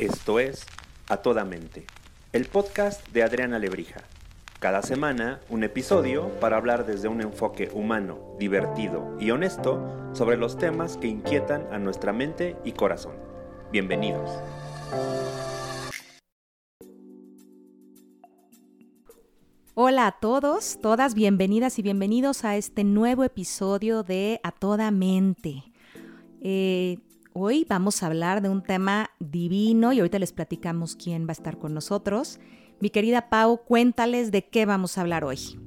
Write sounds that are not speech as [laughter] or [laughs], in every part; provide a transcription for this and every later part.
Esto es A Toda Mente, el podcast de Adriana Lebrija. Cada semana, un episodio para hablar desde un enfoque humano, divertido y honesto sobre los temas que inquietan a nuestra mente y corazón. Bienvenidos. Hola a todos, todas bienvenidas y bienvenidos a este nuevo episodio de A Toda Mente. Eh, hoy vamos a hablar de un tema divino y ahorita les platicamos quién va a estar con nosotros. Mi querida Pau, cuéntales de qué vamos a hablar hoy.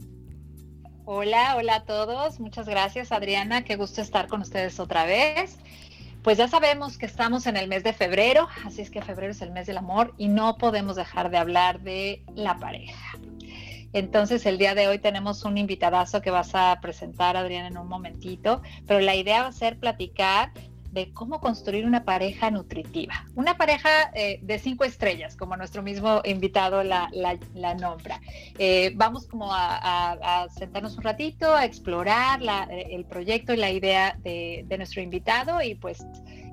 Hola, hola a todos. Muchas gracias Adriana, qué gusto estar con ustedes otra vez. Pues ya sabemos que estamos en el mes de febrero, así es que febrero es el mes del amor y no podemos dejar de hablar de la pareja. Entonces, el día de hoy tenemos un invitadazo que vas a presentar, Adriana, en un momentito, pero la idea va a ser platicar de cómo construir una pareja nutritiva. Una pareja eh, de cinco estrellas, como nuestro mismo invitado la, nombra. Eh, vamos como a, sentarnos un ratito, a explorar el proyecto y la idea de, de nuestro invitado y pues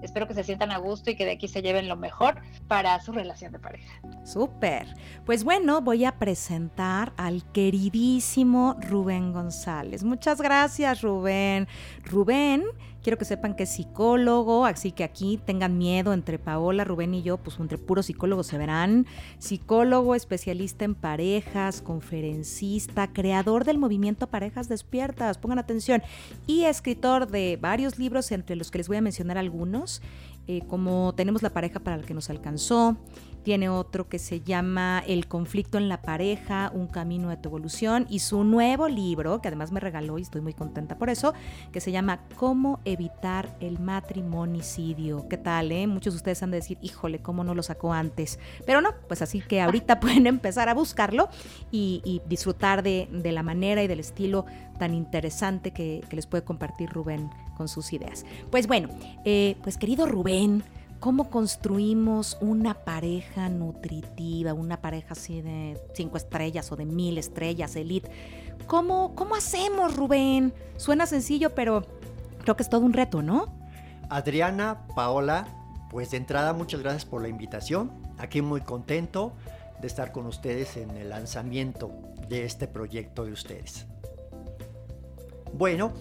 espero que se sientan a gusto y que de aquí se lleven lo mejor para su relación de pareja. Súper. Pues bueno, voy a presentar al queridísimo Rubén González. Muchas gracias, Rubén. Rubén Quiero que sepan que es psicólogo, así que aquí tengan miedo entre Paola, Rubén y yo, pues entre puros psicólogos se verán. Psicólogo, especialista en parejas, conferencista, creador del movimiento Parejas Despiertas, pongan atención, y escritor de varios libros, entre los que les voy a mencionar algunos, eh, como Tenemos la pareja para la que nos alcanzó, tiene otro que se llama El conflicto en la pareja, un camino de tu evolución y su nuevo libro, que además me regaló y estoy muy contenta por eso, que se llama Cómo evitar el matrimonicidio. ¿Qué tal? Eh? Muchos de ustedes han de decir, híjole, ¿cómo no lo sacó antes? Pero no, pues así que ahorita [laughs] pueden empezar a buscarlo y, disfrutar de, la manera y del estilo tan interesante que, les puede compartir Rubén con sus ideas. Pues bueno, eh, pues querido Rubén, ¿Cómo construimos una pareja nutritiva, una pareja así de cinco estrellas o de mil estrellas, elite? ¿Cómo, ¿Cómo hacemos, Rubén? Suena sencillo, pero creo que es todo un reto, ¿no? Adriana, Paola, pues de entrada muchas gracias por la invitación. Aquí muy contento de estar con ustedes en el lanzamiento de este proyecto de ustedes. Bueno,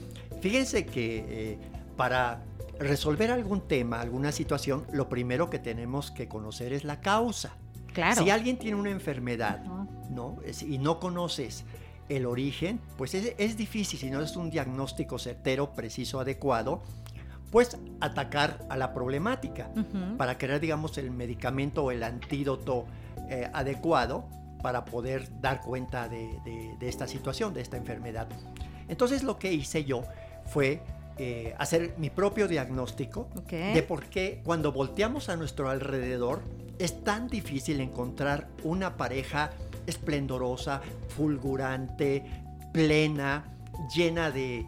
fíjense que eh, para resolver algún tema, alguna situación, lo primero que tenemos que conocer es la causa. Claro. Si alguien tiene una enfermedad, ¿no? y no conoces el origen, pues es, difícil, si no es un diagnóstico certero, preciso, adecuado, pues atacar a la problemática para crear, digamos, el medicamento o el antídoto eh, adecuado para poder dar cuenta de, de esta situación, de esta enfermedad. Entonces lo que hice yo fue eh, hacer mi propio diagnóstico de por qué cuando volteamos a nuestro alrededor es tan difícil encontrar una pareja esplendorosa, fulgurante, plena, llena de,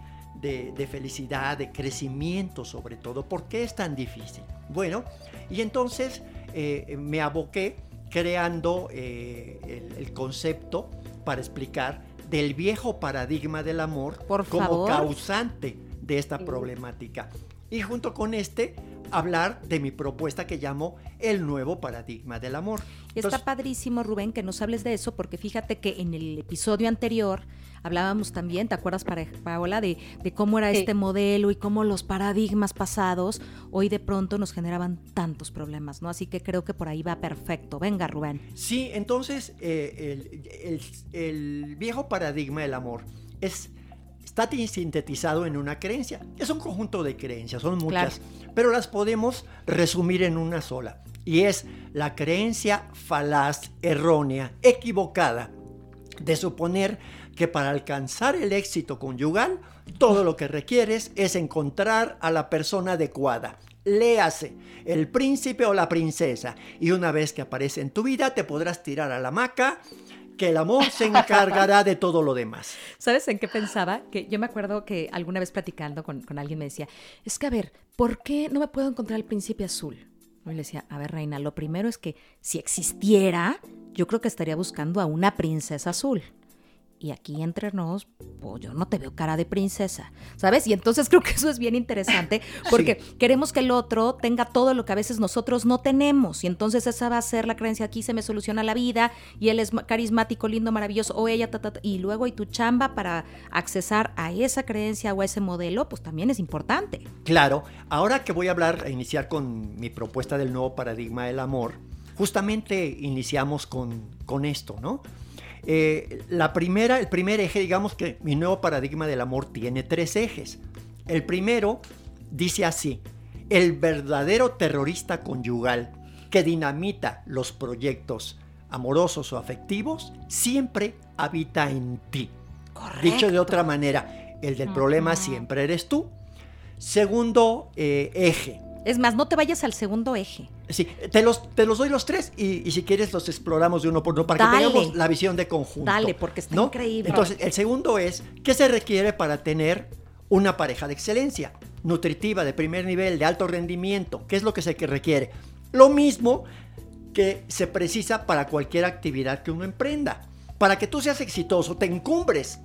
felicidad, de crecimiento sobre todo. ¿Por qué es tan difícil? Bueno, y entonces eh, me aboqué creando eh, el, concepto para explicar del viejo paradigma del amor como causante de esta problemática. Y junto con este, hablar de mi propuesta que llamo el nuevo paradigma del amor. Está padrísimo, Rubén, que nos hables de eso, porque fíjate que en el episodio anterior hablábamos también, ¿te acuerdas, Paola, de, de cómo era este modelo y cómo los paradigmas pasados hoy de pronto nos generaban tantos problemas, ¿no? Así que creo que por ahí va perfecto. Venga, Rubén. Sí, entonces eh, el, el viejo paradigma del amor es está sintetizado en una creencia. Es un conjunto de creencias, son muchas, pero las podemos resumir en una sola. Y es la creencia falaz, errónea, equivocada de suponer que para alcanzar el éxito conyugal, todo lo que requieres es encontrar a la persona adecuada. Léase, el príncipe o la princesa. Y una vez que aparece en tu vida, te podrás tirar a la hamaca que el amor se encargará de todo lo demás. [laughs] ¿Sabes en qué pensaba? Que yo me acuerdo que alguna vez platicando con, con alguien me decía, es que a ver, ¿por qué no me puedo encontrar el príncipe azul? Y le decía, a ver, Reina, lo primero es que si existiera, yo creo que estaría buscando a una princesa azul y aquí entre nos, pues yo no te veo cara de princesa, ¿sabes? Y entonces [laughs] creo que eso es bien interesante [laughs] porque queremos que el otro tenga todo lo que a veces nosotros no tenemos y entonces esa va a ser la creencia, aquí se me soluciona la vida y él es carismático, lindo, maravilloso o ella, y luego y tu chamba para accesar a esa creencia o a ese modelo, pues también es importante. Claro, ahora que voy a hablar, a iniciar con mi propuesta del nuevo paradigma del amor, justamente iniciamos con, con esto, ¿no? Eh, la primera, el primer eje, digamos que mi nuevo paradigma del amor tiene tres ejes. El primero dice así, el verdadero terrorista conyugal que dinamita los proyectos amorosos o afectivos siempre habita en ti. Dicho de otra manera, el del problema siempre eres tú. Segundo eh, eje, es más, no te vayas al segundo eje. Sí, te los, te los doy los tres y, si quieres los exploramos de uno por uno para que tengamos la visión de conjunto. Dale, porque está increíble. Entonces, el segundo es, ¿qué se requiere para tener una pareja de excelencia? Nutritiva, de primer nivel, de alto rendimiento. ¿Qué es lo que se requiere? Lo mismo que se precisa para cualquier actividad que uno emprenda. Para que tú seas exitoso, te encumbres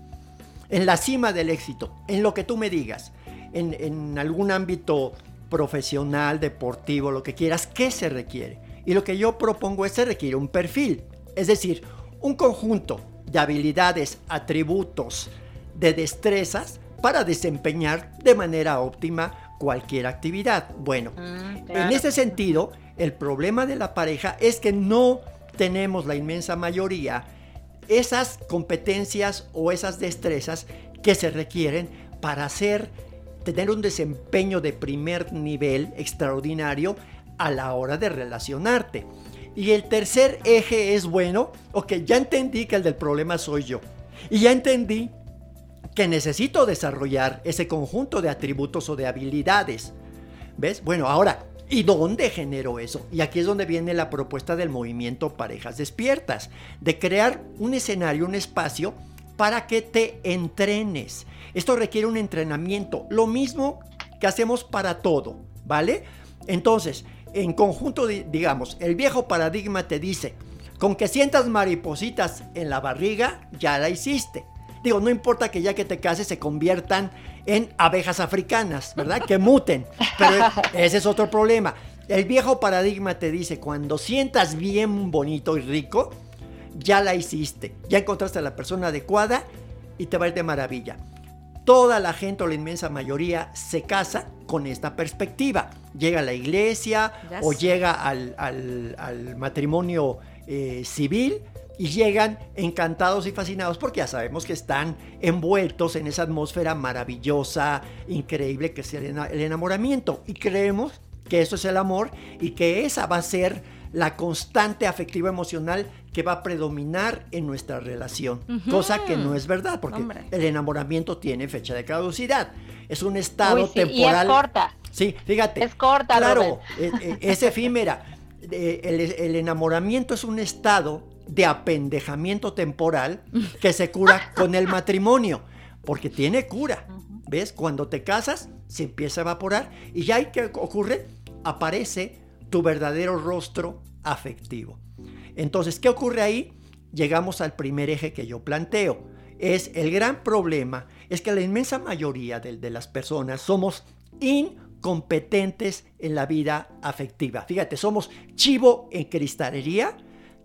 en la cima del éxito, en lo que tú me digas, en, en algún ámbito profesional, deportivo, lo que quieras, ¿qué se requiere? Y lo que yo propongo es se requiere un perfil, es decir, un conjunto de habilidades, atributos, de destrezas para desempeñar de manera óptima cualquier actividad. Bueno, mm, en ese sentido, el problema de la pareja es que no tenemos la inmensa mayoría esas competencias o esas destrezas que se requieren para hacer tener un desempeño de primer nivel extraordinario a la hora de relacionarte. Y el tercer eje es, bueno, ok, ya entendí que el del problema soy yo. Y ya entendí que necesito desarrollar ese conjunto de atributos o de habilidades. ¿Ves? Bueno, ahora, ¿y dónde genero eso? Y aquí es donde viene la propuesta del movimiento Parejas Despiertas, de crear un escenario, un espacio para que te entrenes. Esto requiere un entrenamiento, lo mismo que hacemos para todo, ¿vale? Entonces, en conjunto, digamos, el viejo paradigma te dice, con que sientas maripositas en la barriga, ya la hiciste. Digo, no importa que ya que te cases se conviertan en abejas africanas, ¿verdad? Que muten. Pero ese es otro problema. El viejo paradigma te dice, cuando sientas bien bonito y rico, ya la hiciste, ya encontraste a la persona adecuada y te va a ir de maravilla. Toda la gente o la inmensa mayoría se casa con esta perspectiva. Llega a la iglesia o llega al, matrimonio eh, civil y llegan encantados y fascinados porque ya sabemos que están envueltos en esa atmósfera maravillosa, increíble que es el enamoramiento. Y creemos que eso es el amor y que esa va a ser la constante afectiva emocional que va a predominar en nuestra relación, cosa que no es verdad, porque el enamoramiento tiene fecha de caducidad. Es un estado temporal. Y es corta. Sí, fíjate. Es corta. Claro, eh, eh, es, efímera. Eh, el, enamoramiento es un estado de apendejamiento temporal que se cura con el matrimonio, porque tiene cura. ¿Ves? Cuando te casas, se empieza a evaporar y ya hay que ocurre, aparece tu verdadero rostro afectivo. Entonces, ¿qué ocurre ahí? Llegamos al primer eje que yo planteo. Es el gran problema, es que la inmensa mayoría de, de las personas somos incompetentes en la vida afectiva. Fíjate, somos chivo en cristalería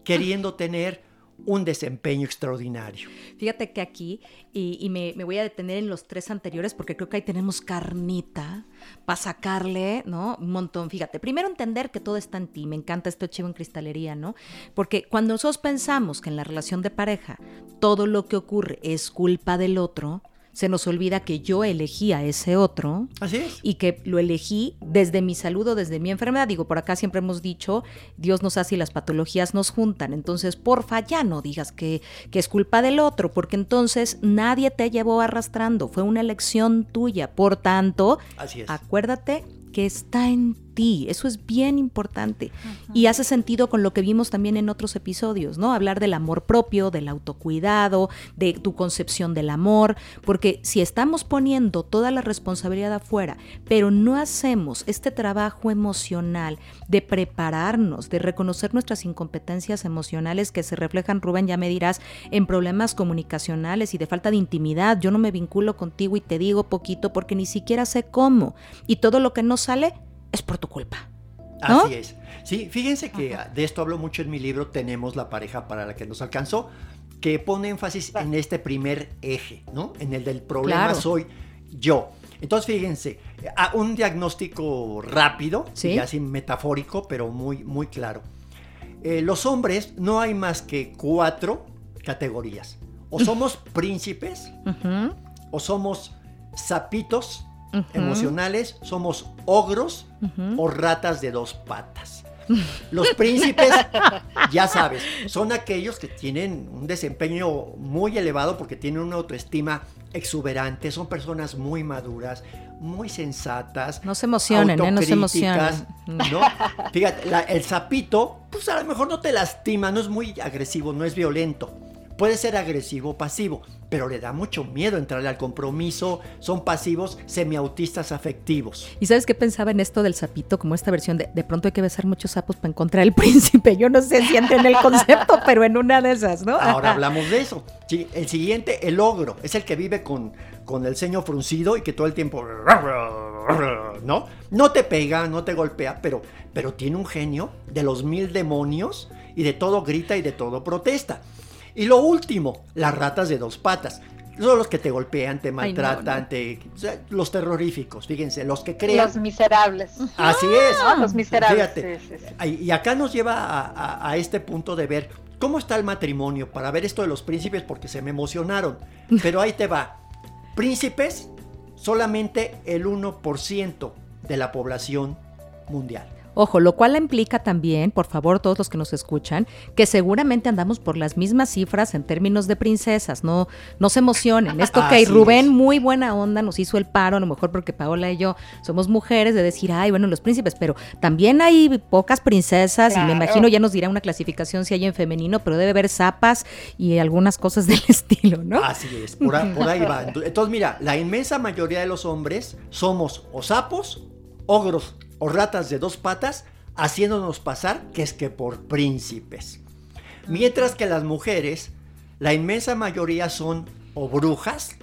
queriendo tener un desempeño extraordinario. Fíjate que aquí, y, me, voy a detener en los tres anteriores porque creo que ahí tenemos carnita para sacarle, ¿no? Un montón. Fíjate, primero entender que todo está en ti. Me encanta esto chivo en cristalería, ¿no? Porque cuando nosotros pensamos que en la relación de pareja todo lo que ocurre es culpa del otro, se nos olvida que yo elegí a ese otro. Así es. Y que lo elegí desde mi salud o desde mi enfermedad. Digo, por acá siempre hemos dicho, Dios nos hace y las patologías nos juntan. Entonces, porfa, ya no digas que, que es culpa del otro, porque entonces nadie te llevó arrastrando. Fue una elección tuya. Por tanto, Así es. acuérdate que está en ti. Eso es bien importante. Y hace sentido con lo que vimos también en otros episodios, ¿no? Hablar del amor propio, del autocuidado, de tu concepción del amor, porque si estamos poniendo toda la responsabilidad afuera, pero no hacemos este trabajo emocional de prepararnos, de reconocer nuestras incompetencias emocionales que se reflejan, Rubén, ya me dirás, en problemas comunicacionales y de falta de intimidad. Yo no me vinculo contigo y te digo poquito porque ni siquiera sé cómo. Y todo lo que no sale es por tu culpa. ¿no? Así es. Sí, fíjense que de esto hablo mucho en mi libro, Tenemos la pareja para la que nos alcanzó, que pone énfasis en este primer eje, ¿no? En el del problema Claro. soy yo. Entonces, fíjense, un diagnóstico rápido, Sí. y así metafórico, pero muy, muy claro. Eh, los hombres no hay más que cuatro categorías. O [laughs] somos príncipes, o somos sapitos emocionales, somos ogros o ratas de dos patas. Los príncipes, [laughs] ya sabes, son aquellos que tienen un desempeño muy elevado porque tienen una autoestima exuberante, son personas muy maduras, muy sensatas. No se emocionen, ¿eh? No se emocionen. ¿no? Fíjate, la- el sapito, pues a lo mejor no te lastima, no es muy agresivo, no es violento. Puede ser agresivo o pasivo, pero le da mucho miedo entrarle al compromiso. Son pasivos semiautistas afectivos. ¿Y sabes qué pensaba en esto del sapito? Como esta versión de de pronto hay que besar muchos sapos para encontrar el [laughs] príncipe. Yo no sé si entra en el concepto, [laughs] pero en una de esas, ¿no? Ahora hablamos de eso. Sí, el siguiente, el ogro, es el que vive con, con el ceño fruncido y que todo el tiempo... ¿No? No te pega, no te golpea, pero, pero tiene un genio de los mil demonios y de todo grita y de todo protesta. Y lo último, las ratas de dos patas. Son los que te golpean, te Ay, no, maltratan, no. te- o sea, los terroríficos, fíjense, los que crean. Los miserables. Así es. ¿no? Los miserables. Fíjate. sí, sí, sí. Ay, Y acá nos lleva a, a- a este punto de ver cómo está el matrimonio, para ver esto de los príncipes, porque se me emocionaron. Pero ahí te va. Príncipes, solamente el 1% de la población mundial. Ojo, lo cual implica también, por favor, todos los que nos escuchan, que seguramente andamos por las mismas cifras en términos de princesas. No, no se emocionen. [laughs] Esto que Rubén, es. muy buena onda, nos hizo el paro, a lo mejor porque Paola y yo somos mujeres, de decir, ay, bueno, los príncipes, pero también hay pocas princesas y me imagino ya nos dirá una clasificación si hay en femenino, pero debe haber zapas y algunas cosas [laughs] del estilo, ¿no? Así es, por, a- por ahí va. [laughs] Entonces, mira, la inmensa mayoría de los hombres somos o sapos, ogros o ratas de dos patas, haciéndonos pasar que es que por príncipes. Mientras que las mujeres, la inmensa mayoría son o brujas,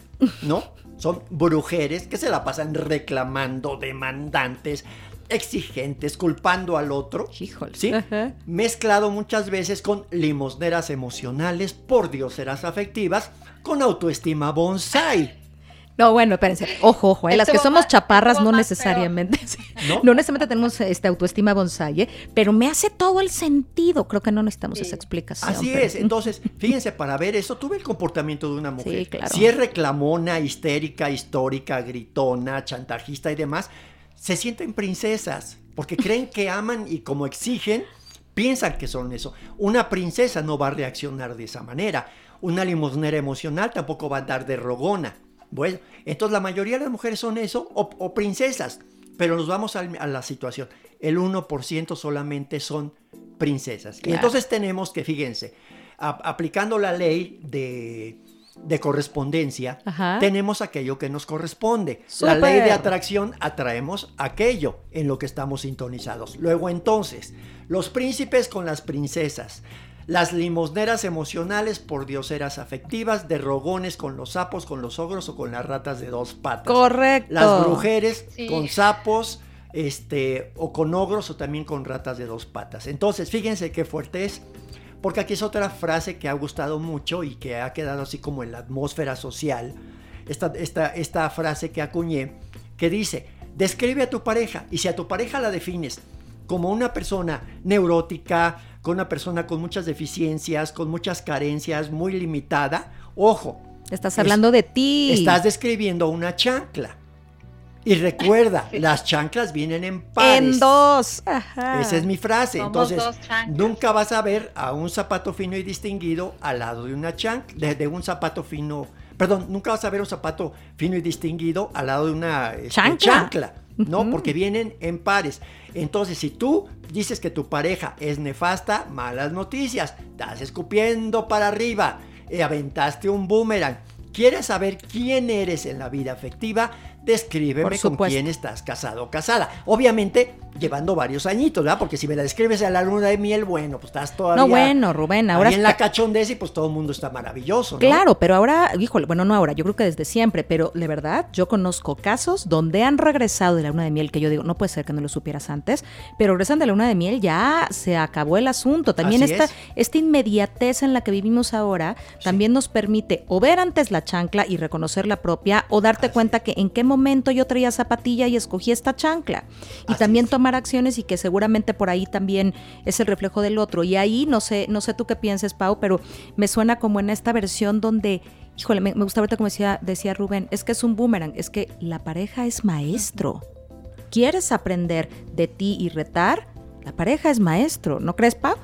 ¿no? [laughs] Son brujeres que se la pasan reclamando, demandantes, exigentes, culpando al otro. Híjole. ¿Sí? Ajá. mezclado muchas veces con limosneras emocionales, por dioseras afectivas, con autoestima bonsai. No, bueno, espérense. Ojo, ojo, ¿eh? las que somos más- chaparras no necesariamente. [laughs] ¿No? ¿No? necesariamente tenemos este autoestima bonsai, ¿eh? pero me hace todo el sentido. Creo que no necesitamos Sí. esa explicación. Así pero- es, entonces, fíjense, para ver eso, tuve el comportamiento de una mujer. Sí, claro. Si es reclamona, histérica, histórica, gritona, chantajista y demás, se sienten princesas, porque [laughs] creen que aman y como exigen, piensan que son eso. Una princesa no va a reaccionar de esa manera. Una limosnera emocional tampoco va a dar de rogona. Bueno, entonces la mayoría de las mujeres son eso o, o princesas, pero nos vamos a, la situación. El 1% solamente son princesas. Y entonces tenemos que, fíjense, a- aplicando la ley de, de correspondencia, Ajá. tenemos aquello que nos corresponde. La ley de atracción atraemos aquello en lo que estamos sintonizados. Luego entonces, los príncipes con las princesas. Las limosneras emocionales por dioseras afectivas, de rogones con los sapos, con los ogros o con las ratas de dos patas. Correcto. Las brujeres Sí. con sapos, este, o con ogros o también con ratas de dos patas. Entonces, fíjense qué fuerte es, porque aquí es otra frase que ha gustado mucho y que ha quedado así como en la atmósfera social. Esta, esta, esta frase que acuñé, que dice, describe a tu pareja, y si a tu pareja la defines como una persona neurótica, con una persona con muchas deficiencias, con muchas carencias, muy limitada, ojo, Estás hablando de ti. Estás describiendo una chancla. Y recuerda, [laughs] las chanclas vienen en pares. En dos. Ajá. Esa es mi frase. Somos Entonces, dos chanclas. nunca vas a ver a un zapato fino y distinguido al lado de una chancla, de, de un zapato fino. Perdón, nunca vas a ver un zapato fino y distinguido al lado de una este, Chancla. chancla, ¿no? Porque vienen en pares. Entonces, si tú dices que tu pareja es nefasta, malas noticias. Estás escupiendo para arriba. eh, aventaste un boomerang. ¿Quieres saber quién eres en la vida afectiva? Descríbeme con quién estás casado o casada. Obviamente, llevando varios añitos, ¿verdad? Porque si me la describes a la luna de miel, bueno, pues estás todavía. No, bueno, Rubén, ahora ahí en la cachondez y pues todo el mundo está maravilloso, ¿no? Claro, pero ahora, híjole, bueno, no ahora, yo creo que desde siempre, pero de verdad, yo conozco casos donde han regresado de la luna de miel, que yo digo, no puede ser que no lo supieras antes, pero regresan de la luna de miel, ya se acabó el asunto. También Así esta, es. esta inmediatez en la que vivimos ahora también nos permite o ver antes la chancla y reconocer la propia, o darte Así cuenta que en qué momento yo traía zapatilla y escogí esta chancla. Y Así también es. tomar acciones y que seguramente por ahí también es el reflejo del otro. Y ahí no sé, no sé tú qué pienses, Pau, pero me suena como en esta versión donde, híjole, me, me gusta ahorita como decía, decía Rubén, es que es un boomerang, es que la pareja es maestro. ¿Quieres aprender de ti y retar? La pareja es maestro, ¿no crees, Pau?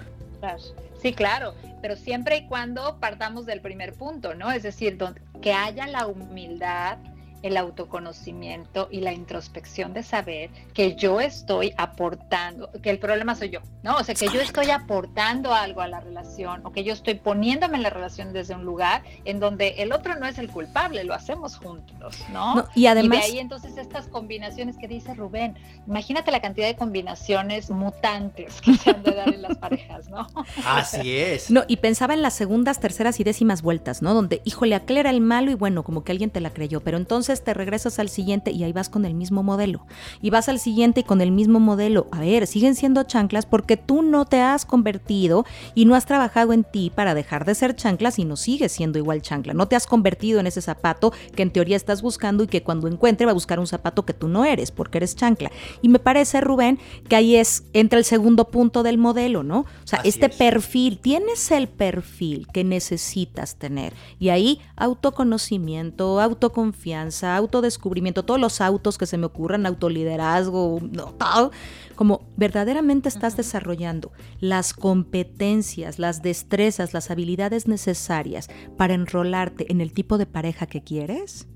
Sí, claro, pero siempre y cuando partamos del primer punto, ¿no? Es decir, que haya la humildad, el autoconocimiento y la introspección de saber que yo estoy aportando, que el problema soy yo, ¿no? O sea, que yo estoy aportando algo a la relación o que yo estoy poniéndome en la relación desde un lugar en donde el otro no es el culpable, lo hacemos juntos, ¿no? No, y además- de ahí entonces estas combinaciones que dice Rubén, imagínate la cantidad de combinaciones mutantes que se han de dar en las parejas, ¿no? [laughs] Así es. No, y pensaba en las segundas, terceras y décimas vueltas, ¿no? Donde, híjole, aquel era el malo y bueno, como que alguien te la creyó, pero entonces te regresas al siguiente y ahí vas con el mismo modelo. Y vas al siguiente y con el mismo modelo. A ver, siguen siendo chanclas porque tú no te has convertido y no has trabajado en ti para dejar de ser chanclas y no sigues siendo igual chancla. No te has convertido en ese zapato que en teoría estás buscando y que cuando encuentre va a buscar un zapato que tú no eres porque eres chancla. Y me parece, Rubén, que ahí es, entra el segundo punto del modelo, ¿no? O sea, Así este es. perfil, tienes el perfil que necesitas tener. Y ahí autoconocimiento, autoconfianza, autodescubrimiento, todos los autos que se me ocurran, autoliderazgo, todo, como verdaderamente estás desarrollando las competencias, las destrezas, las habilidades necesarias para enrolarte en el tipo de pareja que quieres.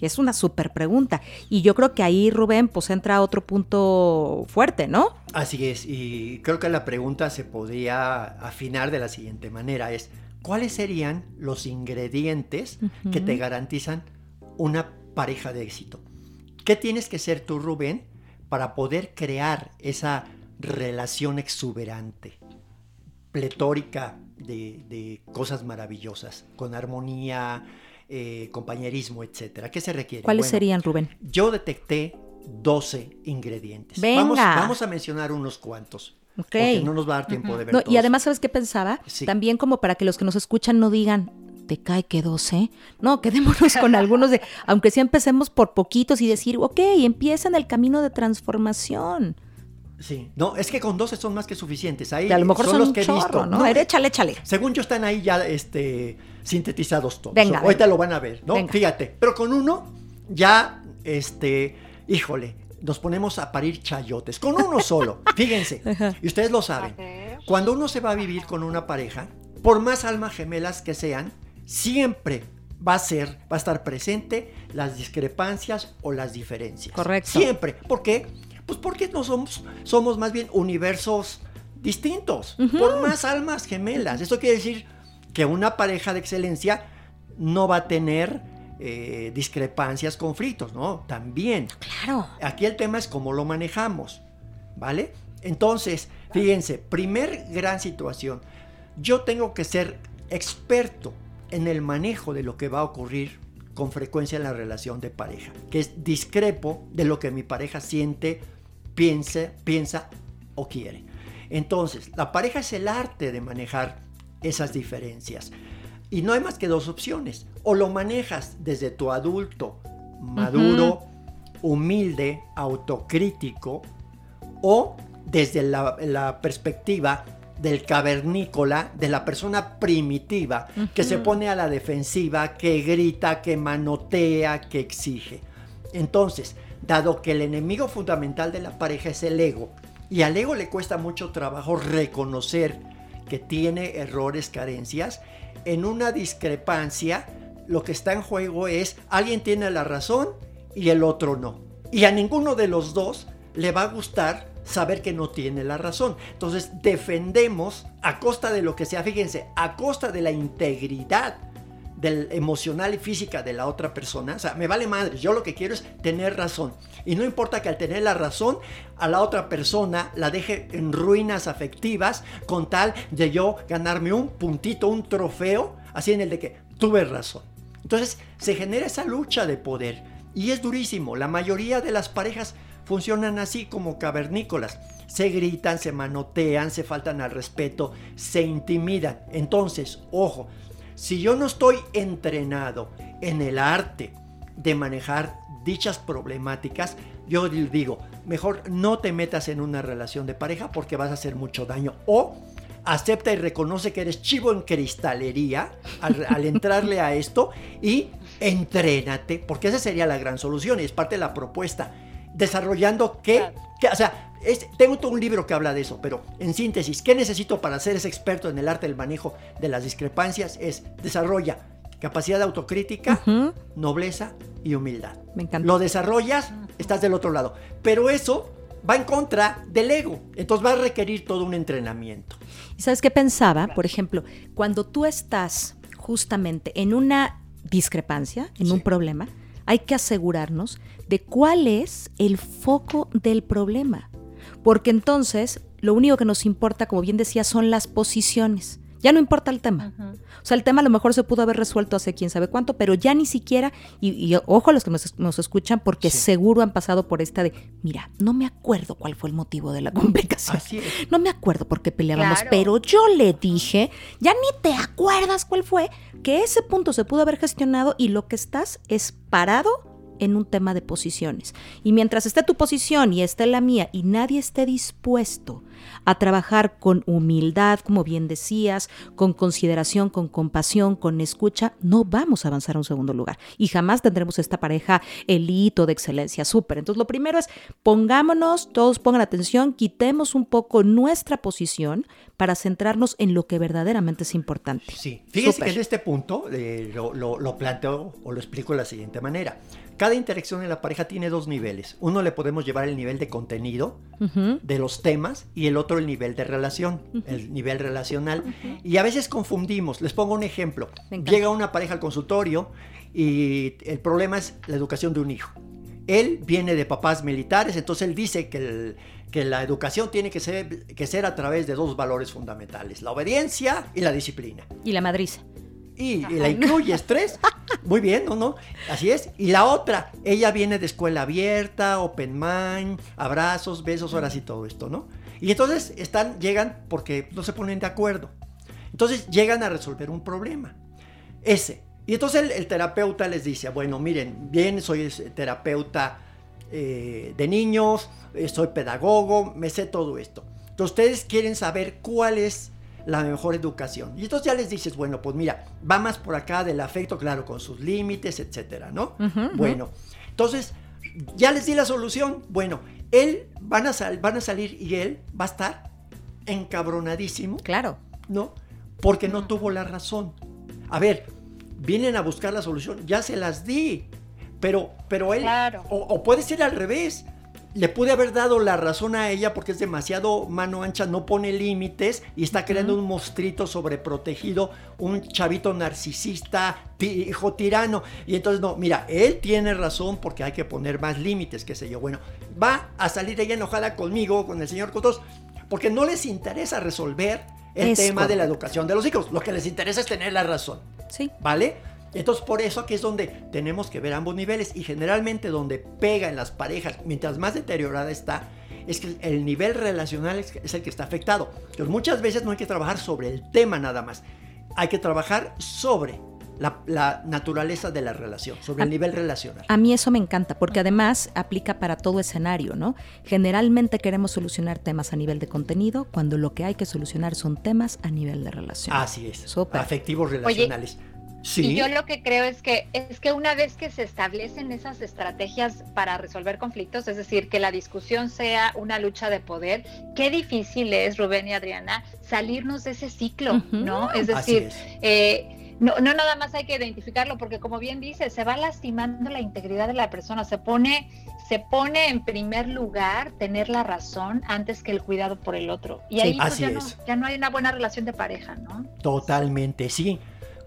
Es una súper pregunta. Y yo creo que ahí, Rubén, pues entra otro punto fuerte, ¿no? Así es, y creo que la pregunta se podría afinar de la siguiente manera, es ¿cuáles serían los ingredientes que te garantizan una pareja de éxito? ¿Qué tienes que ser tú, Rubén, para poder crear esa relación exuberante, pletórica de, de cosas maravillosas, con armonía, eh, compañerismo, etcétera? ¿Qué se requiere? ¿Cuáles Bueno, serían, Rubén? Yo detecté 12 ingredientes. Venga. Vamos, vamos a mencionar unos cuantos. Ok. Porque no nos va a dar tiempo de ver No, y además, ¿sabes qué pensaba? Sí. También como para que los que nos escuchan no digan, te cae que 12. No, quedémonos con algunos de, aunque sí empecemos por poquitos y decir, ok, empieza en el camino de transformación. Sí. No, es que con 12 son más que suficientes. Ahí Que a lo mejor son, los un que he visto. ¿no? A ver, échale, échale. Según yo están ahí ya este, sintetizados todos. Venga, Ahorita venga. lo van a ver, ¿no? Venga. Fíjate. Pero con uno ya, este, híjole, nos ponemos a parir chayotes. Con uno solo. [laughs] Fíjense. Y ustedes lo saben. Cuando uno se va a vivir con una pareja, por más almas gemelas que sean, siempre va a ser, va a estar presente las discrepancias o las diferencias. Correcto. Siempre. ¿Por qué? Pues porque no somos, somos más bien universos distintos, por más almas gemelas. Esto quiere decir que una pareja de excelencia no va a tener eh, discrepancias, conflictos, ¿no? También. Claro. Aquí el tema es cómo lo manejamos, ¿vale? Entonces, fíjense, primer gran situación. Yo tengo que ser experto en el manejo de lo que va a ocurrir con frecuencia en la relación de pareja, que es discrepo de lo que mi pareja siente, piensa, piensa o quiere. Entonces, la pareja es el arte de manejar esas diferencias. Y no hay más que dos opciones. O lo manejas desde tu adulto maduro, humilde, autocrítico, o desde la, la perspectiva del cavernícola, de la persona primitiva, que se pone a la defensiva, que grita, que manotea, que exige. Entonces, dado que el enemigo fundamental de la pareja es el ego, y al ego le cuesta mucho trabajo reconocer que tiene errores, carencias, en una discrepancia, lo que está en juego es alguien tiene la razón y el otro no. Y a ninguno de los dos le va a gustar saber que no tiene la razón. Entonces defendemos a costa de lo que sea, fíjense, a costa de la integridad del emocional y física de la otra persona. O sea, me vale madre, yo lo que quiero es tener razón. Y no importa que al tener la razón, a la otra persona la deje en ruinas afectivas con tal de yo ganarme un puntito, un trofeo, así en el de que tuve razón. Entonces se genera esa lucha de poder y es durísimo. La mayoría de las parejas funcionan así como cavernícolas. Se gritan, se manotean, se faltan al respeto, se intimidan. Entonces, ojo, si yo no estoy entrenado en el arte de manejar dichas problemáticas, yo digo, mejor no te metas en una relación de pareja porque vas a hacer mucho daño. O acepta y reconoce que eres chivo en cristalería al, entrarle a esto y entrénate, porque esa sería la gran solución y es parte de la propuesta desarrollando qué, o sea, tengo todo un libro que habla de eso, pero en síntesis, ¿qué necesito para ser ese experto en el arte del manejo de las discrepancias? Es desarrolla capacidad de autocrítica, nobleza y humildad. Me encanta. Lo desarrollas, estás del otro lado. Pero eso va en contra del ego. Entonces va a requerir todo un entrenamiento. ¿Y sabes qué pensaba? Por ejemplo, cuando tú estás justamente en una discrepancia, en un problema, hay que asegurarnos de cuál es el foco del problema. Porque entonces lo único que nos importa, como bien decía, son las posiciones. Ya no importa el tema. O sea, el tema a lo mejor se pudo haber resuelto hace quién sabe cuánto, pero ya ni siquiera, y, ojo a los que nos, escuchan, porque seguro han pasado por esta de, mira, no me acuerdo cuál fue el motivo de la complicación. No me acuerdo por qué peleábamos, pero yo le dije, ya ni te acuerdas cuál fue, que ese punto se pudo haber gestionado y lo que estás es parado en un tema de posiciones. Y mientras esté tu posición y esté la mía y nadie esté dispuesto a trabajar con humildad, como bien decías, con consideración, con compasión, con escucha, no vamos a avanzar a un segundo lugar. Y jamás tendremos esta pareja elito de excelencia, súper. Entonces lo primero es pongámonos, todos pongan atención, quitemos un poco nuestra posición para centrarnos en lo que verdaderamente es importante. Sí, fíjense que en este punto eh, lo, lo planteo o lo explico de la siguiente manera. Cada interacción en la pareja tiene dos niveles. Uno le podemos llevar el nivel de contenido de los temas y el otro el nivel de relación, el nivel relacional. Y a veces confundimos. Les pongo un ejemplo. Llega una pareja al consultorio y el problema es la educación de un hijo. Él viene de papás militares, entonces él dice que, que la educación tiene que ser, que ser a través de dos valores fundamentales, la obediencia y la disciplina. Y la madriza y, la incluye estrés. Muy bien, ¿no? ¿no? Así es. Y la otra, ella viene de escuela abierta, open mind, abrazos, besos, horas y todo esto, ¿no? Y entonces están, llegan porque no se ponen de acuerdo. Entonces llegan a resolver un problema. Ese. Y entonces el, terapeuta les dice, bueno, miren, bien, soy terapeuta eh, de niños, eh, soy pedagogo, me sé todo esto. Entonces ustedes quieren saber cuál es la mejor educación. Y entonces ya les dices, bueno, pues mira, va más por acá del afecto, claro, con sus límites, etcétera, ¿no? Bueno, entonces ya les di la solución. Bueno, él van a, van a salir y él va a estar encabronadísimo. Claro. ¿No? Porque no tuvo la razón. A ver, vienen a buscar la solución, ya se las di. Pero, pero él, claro. o puede ser al revés le pude haber dado la razón a ella porque es demasiado mano ancha, no pone límites y está creando un mostrito sobreprotegido, un chavito narcisista, hijo tirano. Y entonces, no, mira, él tiene razón porque hay que poner más límites, qué sé yo. Bueno, va a salir ella enojada conmigo, con el señor Cotos, porque no les interesa resolver el tema de la educación de los hijos. Lo que les interesa es tener la razón. Sí. ¿Vale? Entonces por eso aquí es donde tenemos que ver ambos niveles y generalmente donde pega en las parejas, mientras más deteriorada está, es que el nivel relacional es el que está afectado. Entonces muchas veces no hay que trabajar sobre el tema nada más, hay que trabajar sobre la, naturaleza de la relación, sobre el nivel relacional. A mí eso me encanta, porque además aplica para todo escenario, ¿no? Generalmente queremos solucionar temas a nivel de contenido, cuando lo que hay que solucionar son temas a nivel de relación. Así es. Afectivos relacionales. Y yo lo que creo es que es que una vez que se establecen esas estrategias para resolver conflictos, es decir, que la discusión sea una lucha de poder, qué difícil es, Rubén y Adriana, salirnos de ese ciclo, ¿no? Es decir, eh, no, no nada más hay que identificarlo, porque como bien dice, se va lastimando la integridad de la persona, se pone, se pone en primer lugar tener la razón antes que el cuidado por el otro. Y ahí pues, ya, no, ya no hay una buena relación de pareja, ¿no? Totalmente, sí.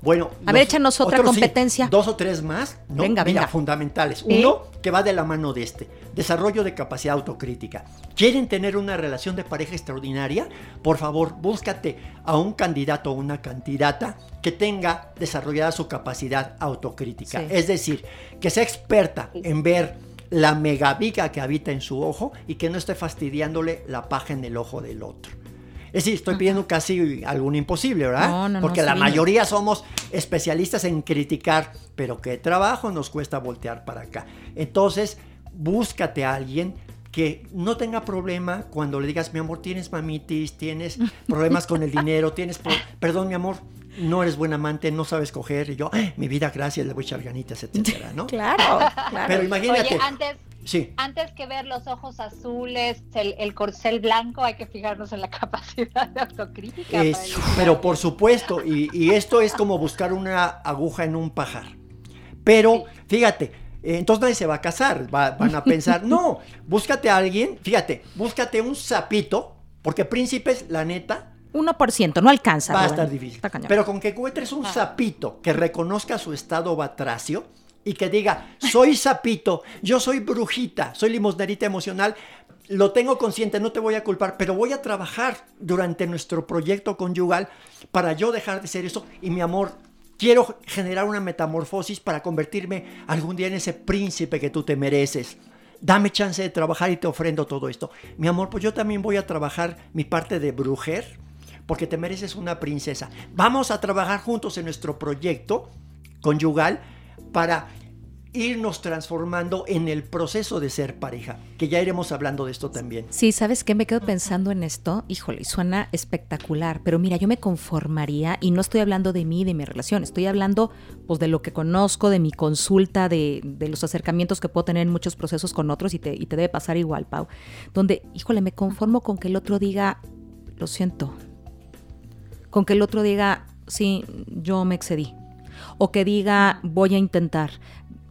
Bueno, a ver, échanos otra competencia. dos o tres más, ¿no? Venga, venga. fundamentales. Uno, que va de la mano de este, desarrollo de capacidad autocrítica. ¿Quieren tener una relación de pareja extraordinaria? Por favor, búscate a un candidato o una candidata que tenga desarrollada su capacidad autocrítica. Es decir, que sea experta en ver la megaviga que habita en su ojo y que no esté fastidiándole la paja en el ojo del otro. Es decir, estoy pidiendo casi algún imposible, ¿verdad? No, no, Porque la mayoría somos especialistas en criticar, pero qué trabajo nos cuesta voltear para acá. Entonces, búscate a alguien que no tenga problema cuando le digas, mi amor, tienes mamitis, tienes [laughs] problemas con el dinero, tienes, perdón, mi amor, no eres buen amante, no sabes coger, y yo, mi vida, gracias, le voy a echar ganitas, [laughs] etcétera, ¿no? claro, claro. Pero imagínate. antes, Sí. Antes que ver los ojos azules, el, corcel blanco, hay que fijarnos en la [laughs] capacidad de autocrítica. pero por supuesto, y, esto es como buscar una aguja en un pajar. Pero fíjate, eh, entonces nadie se va a casar, van a pensar, [laughs] no, búscate a alguien, fíjate, búscate un sapito, porque príncipes, la neta, 1%, no alcanza. Va a estar difícil. Pero con que encuentres un sapito que reconozca su estado batracio, y que diga, soy sapito, yo soy brujita, soy limosnerita emocional, lo tengo consciente, no te voy a culpar, pero voy a trabajar durante nuestro proyecto conyugal para yo dejar de ser eso y mi amor, quiero generar una metamorfosis para convertirme algún día en ese príncipe que tú te mereces. Dame chance de trabajar y te ofrendo todo esto. Mi amor, pues yo también voy a trabajar mi parte de brujer porque te mereces una princesa. Vamos a trabajar juntos en nuestro proyecto conyugal para irnos transformando en el proceso de ser pareja, que ya iremos hablando de esto también. Sí, ¿sabes qué? Me quedo pensando en esto, híjole, suena espectacular, pero mira, yo me conformaría, y no estoy hablando de mí, de mi relación, estoy hablando pues de lo que conozco, de mi consulta, de, los acercamientos que puedo tener en muchos procesos con otros, y te, y te debe pasar igual, Pau, donde, híjole, me conformo con que el otro diga, lo siento, con que el otro diga, sí, yo me excedí o que diga voy a intentar.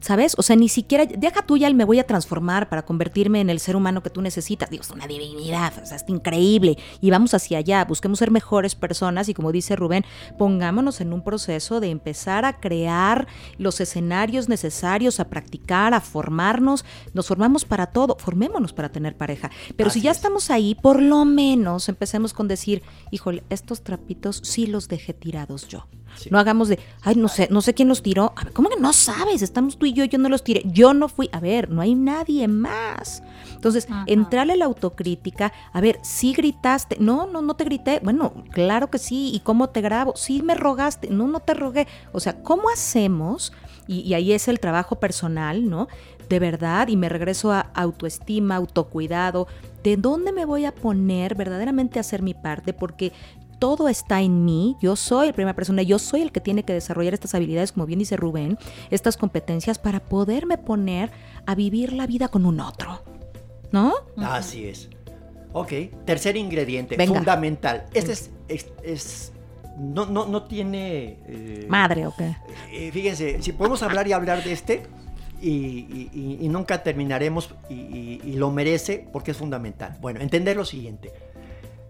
¿Sabes? O sea, ni siquiera, deja tuya el me voy a transformar para convertirme en el ser humano que tú necesitas. Dios, una divinidad, o sea, es increíble. Y vamos hacia allá, busquemos ser mejores personas y como dice Rubén, pongámonos en un proceso de empezar a crear los escenarios necesarios, a practicar, a formarnos. Nos formamos para todo, formémonos para tener pareja. Pero si ya estamos ahí, por lo menos empecemos con decir, híjole, estos trapitos sí los dejé tirados yo. No hagamos de, ay, no sé, no sé quién los tiró. A ver, ¿cómo que no sabes? Estamos tú y yo, yo no los tiré. Yo no fui. A ver, no hay nadie más. Entonces, entrarle a la autocrítica, a ver, si gritaste, no, no, no te grité, bueno, claro que sí, ¿y cómo te grabo? Sí me rogaste, no, no te rogué. O sea, ¿cómo hacemos? Y, y ahí es el trabajo personal, ¿no? De verdad, y me regreso a autoestima, autocuidado, ¿de dónde me voy a poner verdaderamente a hacer mi parte? Porque todo está en mí, yo soy la primera persona, yo soy el que tiene que desarrollar estas habilidades, como bien dice Rubén, estas competencias para poderme poner a vivir la vida con un otro. ¿No? Así es. Ok, tercer ingrediente, fundamental. Este es, no, no, no, tiene... Eh, Madre, ¿o qué? Eh, fíjense, si podemos hablar y hablar de este, y, nunca terminaremos y, y, lo merece porque es fundamental. Bueno, entender lo siguiente.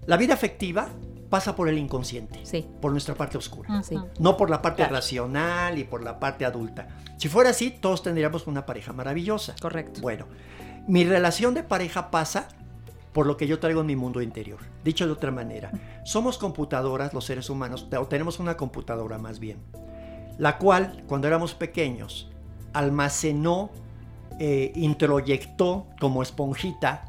La vida afectiva pasa por el inconsciente, por nuestra parte oscura, no por la parte racional y por la parte adulta. Si fuera así, todos tendríamos una pareja maravillosa. Correcto. Bueno, mi relación de pareja pasa por lo que yo traigo en mi mundo interior. Dicho de otra manera, somos computadoras los seres humanos, o tenemos una computadora más bien, la cual cuando éramos pequeños almacenó, eh, introyectó como esponjita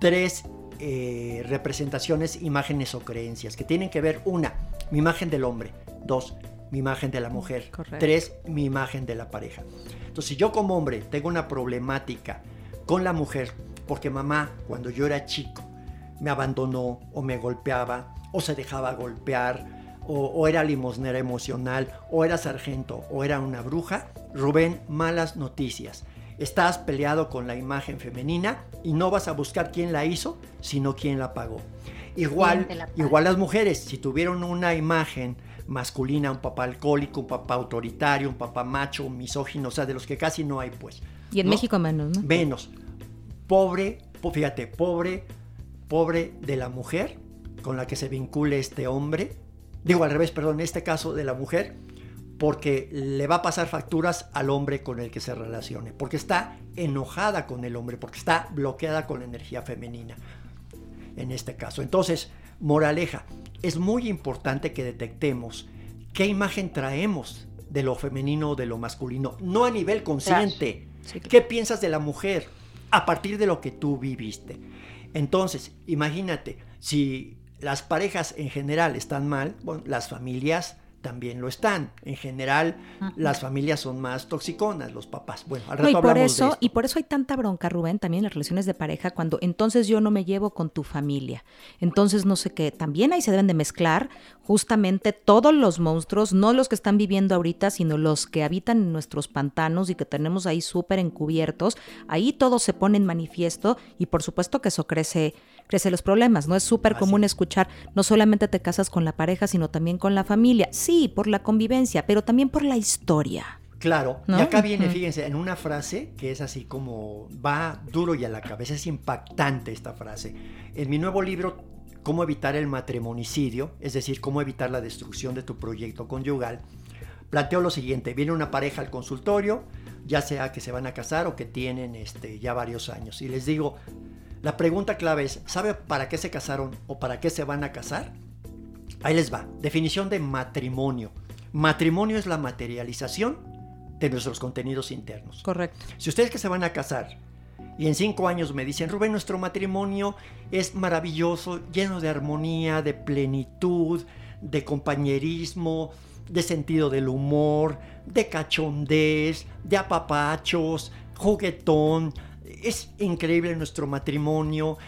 tres eh, representaciones, imágenes o creencias que tienen que ver, una, mi imagen del hombre, dos, mi imagen de la mujer. Correcto. Tres, mi imagen de la pareja. Entonces, si yo como hombre tengo una problemática con la mujer, porque mamá, cuando yo era chico, me abandonó o me golpeaba o se dejaba golpear o, o era limosnera emocional o era sargento o era una bruja, Rubén, malas noticias. Estás peleado con la imagen femenina y no vas a buscar quién la hizo, sino quién la pagó. Igual, igual las mujeres, si tuvieron una imagen masculina, un papá alcohólico, un papá autoritario, un papá macho, un misógino, o sea, de los que casi no hay, pues. Y en ¿no? México menos, ¿no? Menos. Pobre, po- fíjate, pobre, pobre de la mujer con la que se vincule este hombre. Digo al revés, perdón, en este caso de la mujer, porque le va a pasar facturas al hombre con el que se relacione, porque está enojada con el hombre, porque está bloqueada con la energía femenina, en este caso. Entonces, moraleja, es muy importante que detectemos qué imagen traemos de lo femenino o de lo masculino, no a nivel consciente. Sí, claro. ¿Qué piensas de la mujer a partir de lo que tú viviste? Entonces, imagínate, si las parejas en general están mal, bueno, las familias también lo están. En general, las familias son más toxiconas, los papás. Bueno, al No, rato y por hablamos de eso, esto. y por eso hay tanta bronca, Rubén, también en las relaciones de pareja, cuando entonces yo no me llevo con tu familia. Entonces no sé qué, también ahí se deben de mezclar justamente todos los monstruos, no los que están viviendo ahorita, sino los que habitan en nuestros pantanos y que tenemos ahí súper encubiertos. Ahí todo se pone en manifiesto y por supuesto que eso crece, crece los problemas, ¿no? Es súper común es. escuchar, no solamente te casas con la pareja, sino también con la familia. Sí, por la convivencia, pero también por la historia. Claro, ¿No? y acá viene, fíjense, en una frase que es así como va duro y a la cabeza, es impactante esta frase. En mi nuevo libro, Cómo evitar el matrimonicidio, es decir, cómo evitar la destrucción de tu proyecto conyugal, planteo lo siguiente, viene una pareja al consultorio, ya sea que se van a casar o que tienen este, ya varios años, y les digo, la pregunta clave es, ¿sabe para qué se casaron o para qué se van a casar? Ahí les va. Definición de matrimonio. Matrimonio es la materialización de nuestros contenidos internos. Correcto. Si ustedes que se van a casar y en cinco años me dicen, Rubén, nuestro matrimonio es maravilloso, lleno de armonía, de plenitud, de compañerismo, de sentido del humor, de cachondez, de apapachos, juguetón. Es increíble nuestro matrimonio.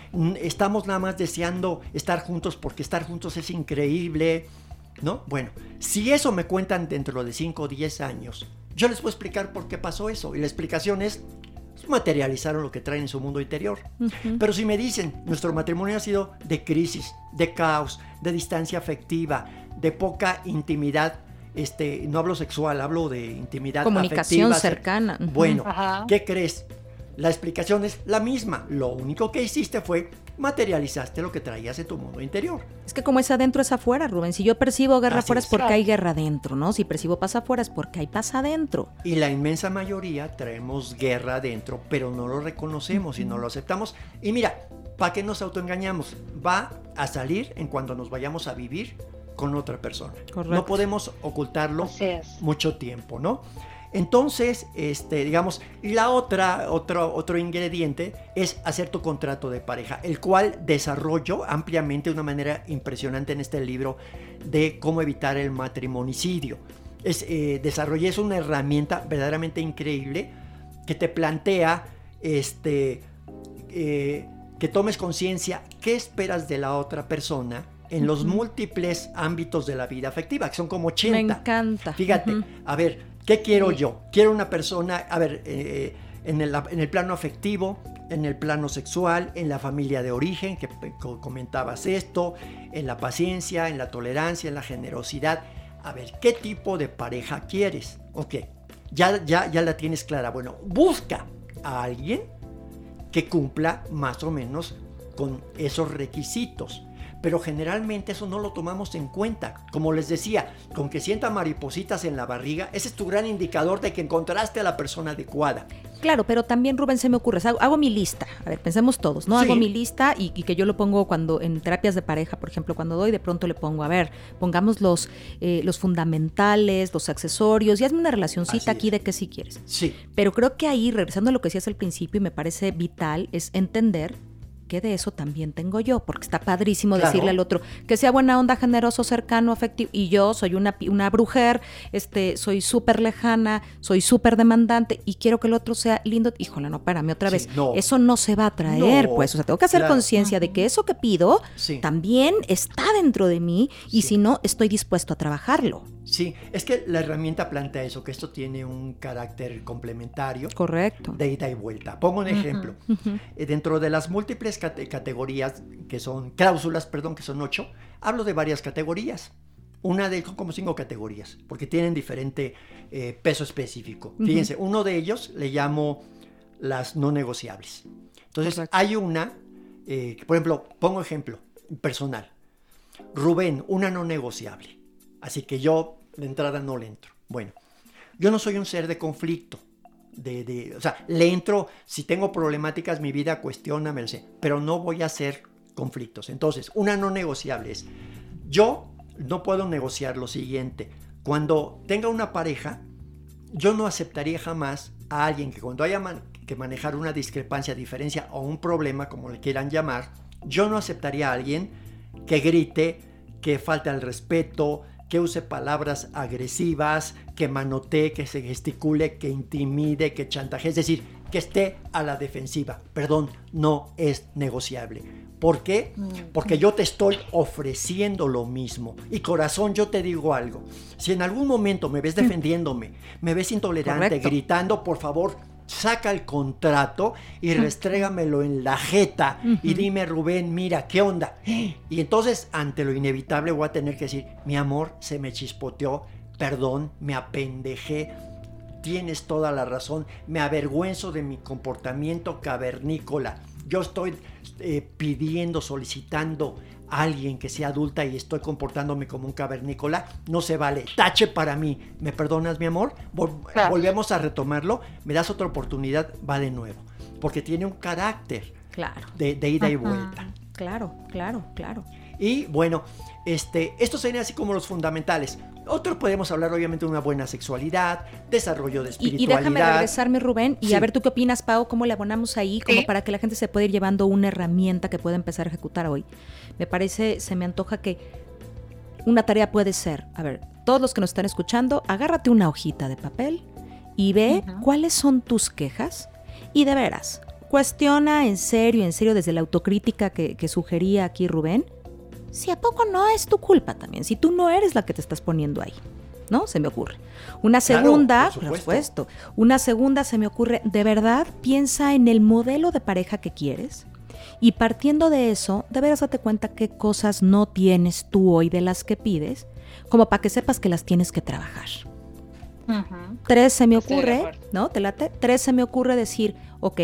Estamos nada más deseando estar juntos porque estar juntos es increíble. ¿No? Bueno, si eso me cuentan dentro de 5 o 10 años, yo les puedo explicar por qué pasó eso. Y la explicación es, materializaron lo que traen en su mundo interior. Pero si me dicen, nuestro matrimonio ha sido de crisis, de caos, de distancia afectiva, de poca intimidad, este, no hablo sexual, hablo de intimidad Comunicación afectiva, cercana. Bueno, Ajá. ¿qué crees? La explicación es la misma. Lo único que hiciste fue materializaste lo que traías en tu mundo interior. Es que como es adentro es afuera, Rubén. Si yo percibo guerra Así afuera es porque hay guerra adentro, ¿no? Si percibo paz afuera es porque hay paz adentro. Y la inmensa mayoría traemos guerra adentro, pero no lo reconocemos y no lo aceptamos. Y mira, ¿para qué nos autoengañamos? Va a salir en cuando nos vayamos a vivir con otra persona. Correcto. No podemos ocultarlo mucho tiempo, ¿no? Entonces, este, digamos, y la otra, otro, otro ingrediente es hacer tu contrato de pareja, el cual desarrollo ampliamente de una manera impresionante en este libro de cómo evitar el matrimonicidio. Es, eh, desarrollé es una herramienta verdaderamente increíble que te plantea este, eh, que tomes conciencia qué esperas de la otra persona en los múltiples ámbitos de la vida afectiva, que son como 80. Me encanta. Fíjate, a ver, ¿qué quiero yo? Quiero una persona, a ver, eh, en, el, en el plano afectivo, en el plano sexual, en la familia de origen, que comentabas esto, en la paciencia, en la tolerancia, en la generosidad. A ver, ¿qué tipo de pareja quieres? Ok, ya, ya, ya la tienes clara. Bueno, busca a alguien que cumpla más o menos con esos requisitos. Pero generalmente eso no lo tomamos en cuenta. Como les decía, con que sienta maripositas en la barriga, ese es tu gran indicador de que encontraste a la persona adecuada. Claro, pero también, Rubén, se me ocurre, hago, hago mi lista. A ver, pensemos todos, ¿no? Sí. Hago mi lista y, y que yo lo pongo cuando en terapias de pareja, por ejemplo, cuando doy, de pronto le pongo, a ver, pongamos los, eh, los fundamentales, los accesorios, y hazme una relacioncita aquí de qué sí quieres. Sí, Pero creo que ahí, regresando a lo que decías al principio, y me parece vital, es entender que de eso también tengo yo, porque está padrísimo decirle al otro que sea buena onda, generoso, cercano, afectivo, y yo soy una, una brujer, este, soy súper lejana, soy súper demandante y quiero que el otro sea lindo. Híjole, no, espérame otra vez. Eso no se va a traer, pues. O sea, tengo que hacer conciencia de que eso que pido también está dentro de mí y si no, estoy dispuesto a trabajarlo. Sí, es que la herramienta plantea eso, que esto tiene un carácter complementario. Correcto. De ida y vuelta. Pongo un ejemplo. Eh, dentro de las múltiples categorías, que son cláusulas, perdón, que son ocho, hablo de varias categorías. Una de como cinco categorías, porque tienen diferente eh, peso específico. Fíjense, uno de ellos le llamo las no negociables. Entonces, hay una, eh, por ejemplo, pongo ejemplo personal. Rubén, una no negociable. Así que yo de entrada no le entro. Bueno, yo no soy un ser de conflicto. O sea, le entro, si tengo problemáticas, mi vida, cuestiona, sé, pero no voy a hacer conflictos. Entonces, una no negociable es, yo no puedo negociar lo siguiente. Cuando tenga una pareja, yo no aceptaría jamás a alguien que cuando haya que manejar una discrepancia, diferencia o un problema, como le quieran llamar, yo no aceptaría a alguien que grite, que falte al respeto, que use palabras agresivas, que manotee, que se gesticule, que intimide, que chantaje, es decir, que esté a la defensiva. Perdón, no es negociable. ¿Por qué? Mm. Porque yo te estoy ofreciendo lo mismo. Y corazón, yo te digo algo. Si en algún momento me ves mm. defendiéndome, me ves intolerante, gritando, por favor, saca el contrato y restrégamelo en la jeta y dime, Rubén, mira, ¿qué onda? Y entonces, ante lo inevitable, voy a tener que decir, mi amor, se me chispoteó, perdón, me apendejé, tienes toda la razón, me avergüenzo de mi comportamiento cavernícola. Yo estoy eh, pidiendo, solicitando alguien que sea adulta y estoy comportándome como un cavernícola, no se vale. Tache para mí. ¿Me perdonas, mi amor? Volvemos a retomarlo. Me das otra oportunidad, va de nuevo. Porque tiene un carácter claro. de, ida y vuelta. Claro, claro, claro. Y bueno, este, estos serían así como los fundamentales. Otros podemos hablar obviamente de una buena sexualidad, desarrollo de espiritualidad. Y, déjame regresarme, Rubén, y a ver tú qué opinas, Pau, cómo le abonamos ahí, como para que la gente se pueda ir llevando una herramienta que pueda empezar a ejecutar hoy. Me parece, se me antoja que una tarea puede ser, a ver, todos los que nos están escuchando, agárrate una hojita de papel y ve cuáles son tus quejas y de veras, cuestiona en serio, en serio, desde la autocrítica que, que sugería aquí Rubén, si a poco no es tu culpa también, si tú no eres la que te estás poniendo ahí. ¿No? Se me ocurre. Una segunda, por supuesto, una segunda se me ocurre, de verdad piensa en el modelo de pareja que quieres y partiendo de eso, de veras date cuenta qué cosas no tienes tú hoy de las que pides, como para que sepas que las tienes que trabajar. Tres se me ocurre, ¿no? ¿Te late? Tres se me ocurre decir, ok,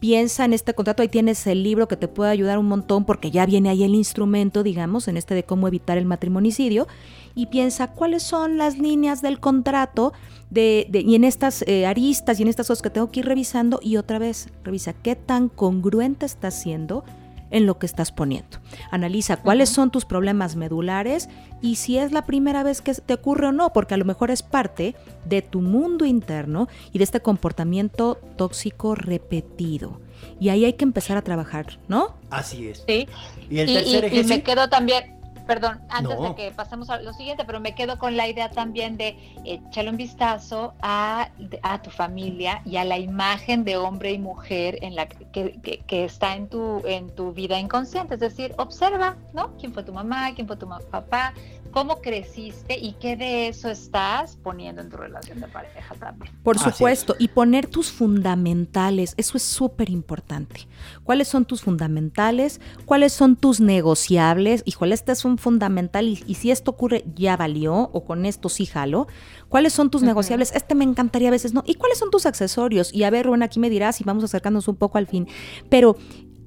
piensa en este contrato, ahí tienes el libro que te puede ayudar un montón porque ya viene ahí el instrumento, digamos, en este de cómo evitar el matrimonicidio, y piensa cuáles son las líneas del contrato de, y en estas eh, aristas y en estas cosas que tengo que ir revisando y otra vez revisa qué tan congruente está siendo en lo que estás poniendo. Analiza cuáles son tus problemas medulares y si es la primera vez que te ocurre o no, porque a lo mejor es parte de tu mundo interno y de este comportamiento tóxico repetido. Y ahí hay que empezar a trajar, ¿no? Así es. Sí. Y el tercer ejemplo. Y me quedo también perdón, antes de que pasemos a lo siguiente, pero me quedo con la idea también de echarle un vistazo a, a, tu familia y a la imagen de hombre y mujer en la que, que, está en tu, en tu vida inconsciente. Es decir, observa, ¿no? ¿Quién fue tu mamá? ¿Quién fue tu papá? Cómo creciste y qué de eso estás poniendo en tu relación de pareja también. Por supuesto, y poner tus fundamentales, eso es súper importante. ¿Cuáles son tus fundamentales? ¿Cuáles son tus negociables? Híjole, este es un fundamental y, si esto ocurre, ya valió o con esto sí jalo. ¿Cuáles son tus negociables? Este me encantaría a veces, ¿no? ¿Y cuáles son tus accesorios? Y a ver, Rubén, aquí me dirás y vamos acercándonos un poco al fin. Pero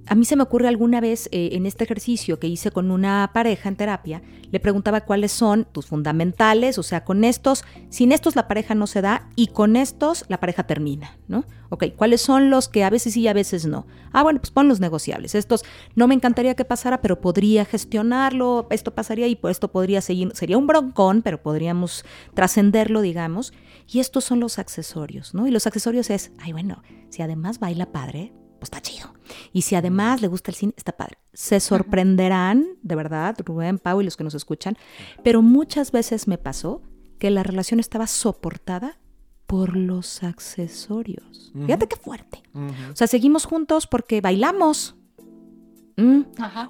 a mí se me ocurre alguna vez eh, en este ejercicio que hice con una pareja en terapia, le preguntaba cuáles son tus fundamentales, o sea, con estos, sin estos la pareja no se da y con estos la pareja termina, ¿no? Ok, ¿cuáles son los que a veces sí y a veces no? Ah, bueno, pues pon los negociables. Estos no me encantaría que pasara, pero podría gestionarlo, esto pasaría y esto podría seguir, sería un broncón, pero podríamos trascenderlo, digamos. Y estos son los accesorios, ¿no? Y los accesorios es, ay, bueno, si además baila padre, pues está chido. Y si además le gusta el cine, está padre. Se sorprenderán, de verdad, Rubén, Pau y los que nos escuchan, pero muchas veces me pasó que la relación estaba soportada por los accesorios. Fíjate qué fuerte. O sea, seguimos juntos porque bailamos. ¿Mm?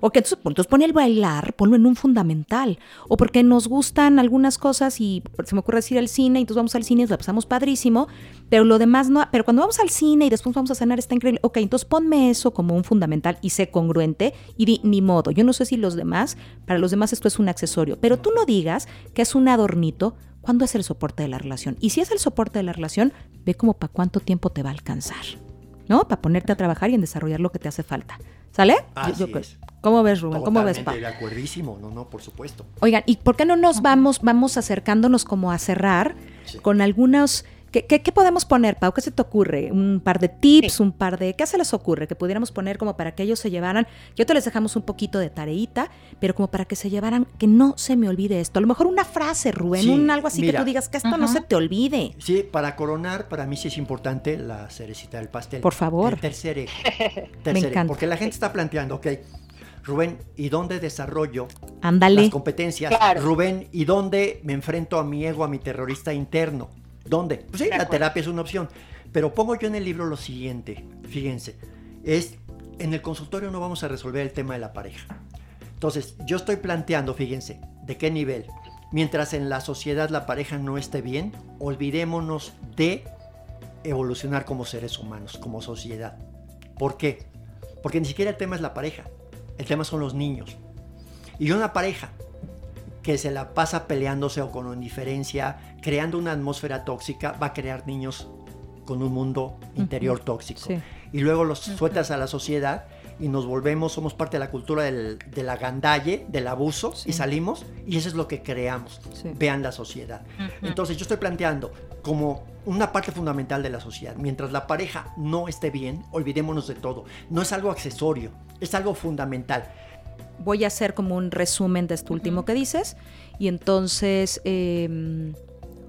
O que entonces, entonces pone el bailar, ponlo en un fundamental. O porque nos gustan algunas cosas y se me ocurre decir el cine, y entonces vamos al cine y lo pasamos padrísimo, pero lo demás no. Pero cuando vamos al cine y después vamos a cenar está increíble. Ok, entonces ponme eso como un fundamental y sé congruente y di ni modo. Yo no sé si los demás, para los demás esto es un accesorio, pero tú no digas que es un adornito cuando es el soporte de la relación. Y si es el soporte de la relación, ve como para cuánto tiempo te va a alcanzar. ¿no? Para ponerte a trabajar y en desarrollar lo que te hace falta. ¿Sale? Así es. ¿Cómo ves, Rubén? ¿Cómo ves, Pablo? de acuerdísimo, no, no, por supuesto. Oigan, ¿y por qué no nos vamos, vamos acercándonos como a cerrar con algunos ¿Qué, podemos poner, Pau? ¿Qué se te ocurre? ¿Un par de tips? ¿Un par de... ¿Qué se les ocurre que pudiéramos poner como para que ellos se llevaran? Yo te les dejamos un poquito de tareita, pero como para que se llevaran, que no se me olvide esto. A lo mejor una frase, Rubén, un algo así que tú digas que esto no se te olvide. Sí, para coronar, para mí sí es importante la cerecita del pastel. Por favor. El tercer eje. [laughs] me encanta. Porque la gente está planteando, ok, Rubén, ¿y dónde desarrollo las competencias? Rubén, ¿y dónde me enfrento a mi ego, a mi terrorista interno? ¿Dónde? Pues sí, la terapia es una opción. Pero pongo yo en el libro lo siguiente, fíjense, es, en el consultorio no vamos a resolver el tema de la pareja. Entonces, yo estoy planteando, fíjense, ¿de qué nivel? Mientras en la sociedad la pareja no esté bien, olvidémonos de evolucionar como seres humanos, como sociedad. ¿Por qué? Porque ni siquiera el tema es la pareja, el tema son los niños. Y una pareja que se la pasa peleándose o con indiferencia, creando una atmósfera tóxica, va a crear niños con un mundo interior tóxico. Y luego los sueltas a la sociedad y nos volvemos, somos parte de la cultura del, de la gandalle, del abuso, y salimos, y eso es lo que creamos. Vean la sociedad. Entonces yo estoy planteando como una parte fundamental de la sociedad. Mientras la pareja no esté bien, olvidémonos de todo. No es algo accesorio, es algo fundamental voy a hacer como un resumen de esto último que dices. Y entonces, eh,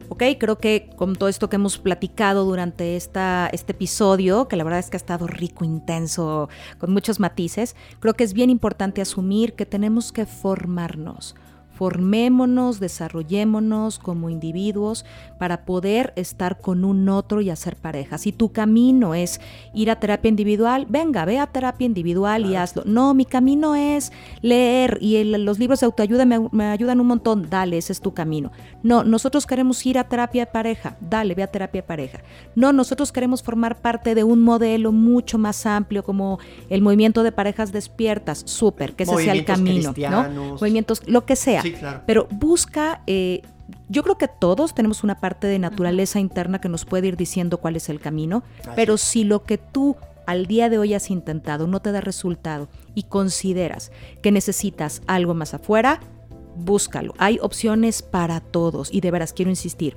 ok, creo que con todo esto que hemos platicado durante esta, este episodio, que la verdad es que ha estado rico, intenso, con muchos matices, creo que es bien importante asumir que tenemos que formarnos Formémonos, desarrollémonos como individuos para poder estar con un otro y hacer pareja. Si tu camino es ir a terapia individual, venga, ve a terapia individual y hazlo. No, mi camino es leer y los libros de autoayuda me, me, ayudan un montón. Dale, ese es tu camino. No, nosotros queremos ir a terapia de pareja. Dale, ve a terapia de pareja. No, nosotros queremos formar parte de un modelo mucho más amplio como el movimiento de parejas despiertas. Súper, que ese sea el camino. ¿no? Movimientos, lo que sea. Pero busca, eh, yo creo que todos tenemos una parte de naturaleza interna que nos puede ir diciendo cuál es el camino, pero si lo que tú al día de hoy has intentado no te da resultado y consideras que necesitas algo más afuera, búscalo. Hay opciones para todos y de veras quiero insistir.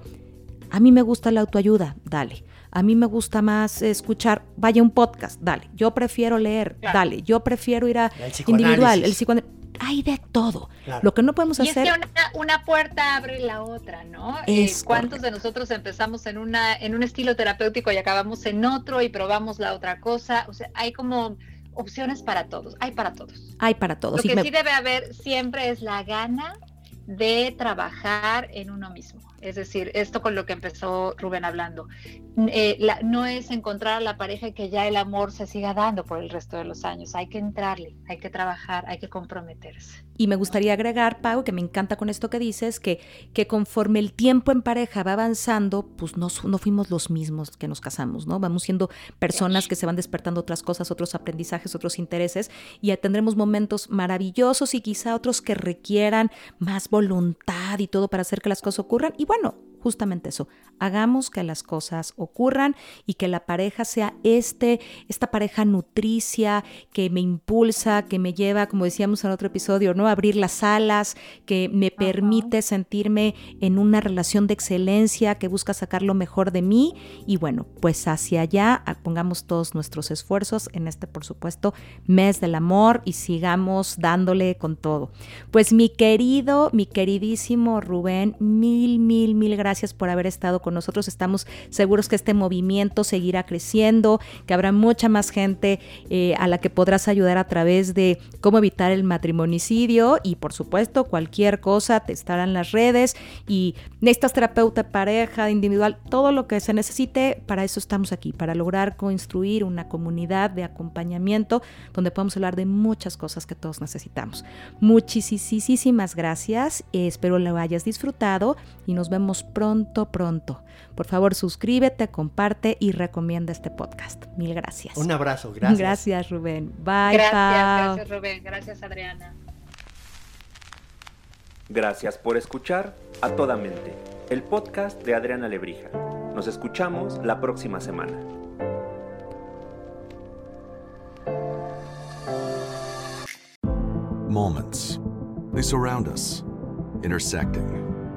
A mí me gusta la autoayuda, dale. A mí me gusta más escuchar, vaya un podcast, dale. Yo prefiero leer, dale. Yo prefiero ir a individual, el psicoanálisis hay de todo. Lo que no podemos hacer. Es que una, puerta abre la otra, ¿no? Eh, ¿Cuántos de nosotros empezamos en una en un estilo terapéutico y acabamos en otro y probamos la otra cosa? O sea, hay como opciones para todos. Hay para todos. Hay para todos. Lo que sí debe haber siempre es la gana de trabajar en uno mismo. Es decir, esto con lo que empezó Rubén hablando. Eh, no es encontrar a la pareja y que ya el amor se siga dando por el resto de los años. Hay que entrarle, hay que trabajar, hay que comprometerse. Y me gustaría agregar, Pau, que me encanta con esto que dices, que, que conforme el tiempo en pareja va avanzando, pues no, no fuimos los mismos que nos casamos, ¿no? Vamos siendo personas que se van despertando otras cosas, otros aprendizajes, otros intereses, y tendremos momentos maravillosos y quizá otros que requieran más voluntad y todo para hacer que las cosas ocurran. Y bueno, justamente eso, hagamos que las cosas ocurran y que la pareja sea este, esta pareja nutricia que me impulsa, que me lleva, como decíamos en otro episodio, ¿no? A abrir las alas, que me permite sentirme en una relación de excelencia, que busca sacar lo mejor de mí y bueno, pues hacia allá pongamos todos nuestros esfuerzos en este, por supuesto, mes del amor y sigamos dándole con todo. Pues mi querido, mi queridísimo Rubén, mil, mil, mil gracias gracias por haber estado con nosotros. Estamos seguros que este movimiento seguirá creciendo, que habrá mucha más gente eh, a la que podrás ayudar a través de cómo evitar el matrimonicidio y por supuesto cualquier cosa te estarán las redes y necesitas terapeuta, pareja, individual, todo lo que se necesite, para eso estamos aquí, para lograr construir una comunidad de acompañamiento donde podamos hablar de muchas cosas que todos necesitamos. Muchísimas gracias, espero lo hayas disfrutado y nos vemos pronto, pronto. Por favor, suscríbete, comparte y recomienda este podcast. Mil gracias. Un abrazo, gracias. Gracias, Rubén. Bye. Gracias, gracias, Rubén. Gracias, Adriana. Gracias por escuchar A Toda Mente, el podcast de Adriana Lebrija. Nos escuchamos la próxima semana. Moments. They surround us, intersecting